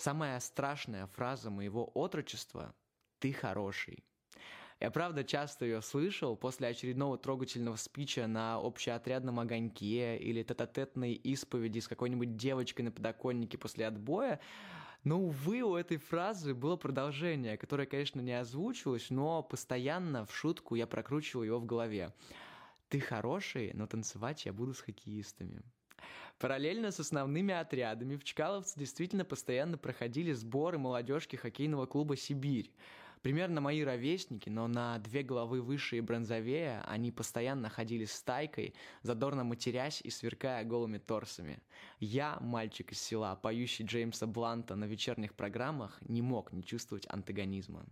Самая страшная фраза моего отрочества «ты хороший». Я, правда, часто ее слышал после очередного трогательного спича на общеотрядном огоньке или тет-а-тетной исповеди с какой-нибудь девочкой на подоконнике после отбоя, но, увы, у этой фразы было продолжение, которое, конечно, не озвучивалось, но постоянно в шутку я прокручивал его в голове. «Ты хороший, но танцевать я буду с хоккеистами». Параллельно с основными отрядами в Чкаловце действительно постоянно проходили сборы молодежки хоккейного клуба «Сибирь». Примерно мои ровесники, но на две головы выше и бронзовее, они постоянно ходили с стайкой, задорно матерясь и сверкая голыми торсами. Я, мальчик из села, поющий Джеймса Бланта на вечерних программах, не мог не чувствовать антагонизма.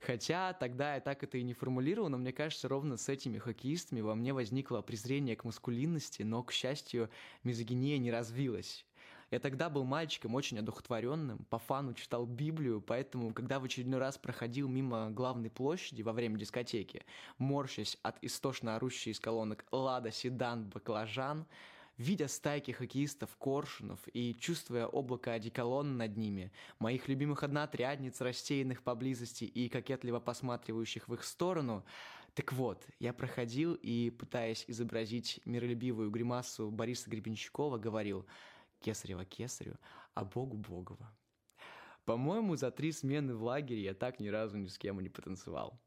Хотя тогда я так это и не формулировал, но мне кажется, ровно с этими хоккеистами во мне возникло презрение к маскулинности, но, к счастью, мизогиния не развилась. Я тогда был мальчиком очень одухотворенным, по фану читал Библию, поэтому, когда в очередной раз проходил мимо главной площади во время дискотеки, морщась от истошно орущей из колонок «Лада, седан, баклажан», Видя стайки хоккеистов Коршунов и чувствуя облако одеколона над ними, моих любимых одноотрядниц, рассеянных поблизости и кокетливо посматривающих в их сторону, так вот, я проходил и, пытаясь изобразить миролюбивую гримасу Бориса Гребенщикова, говорил «Кесарева кесарю, а Богу Богова». По-моему, за три смены в лагере я так ни разу ни с кем не потанцевал.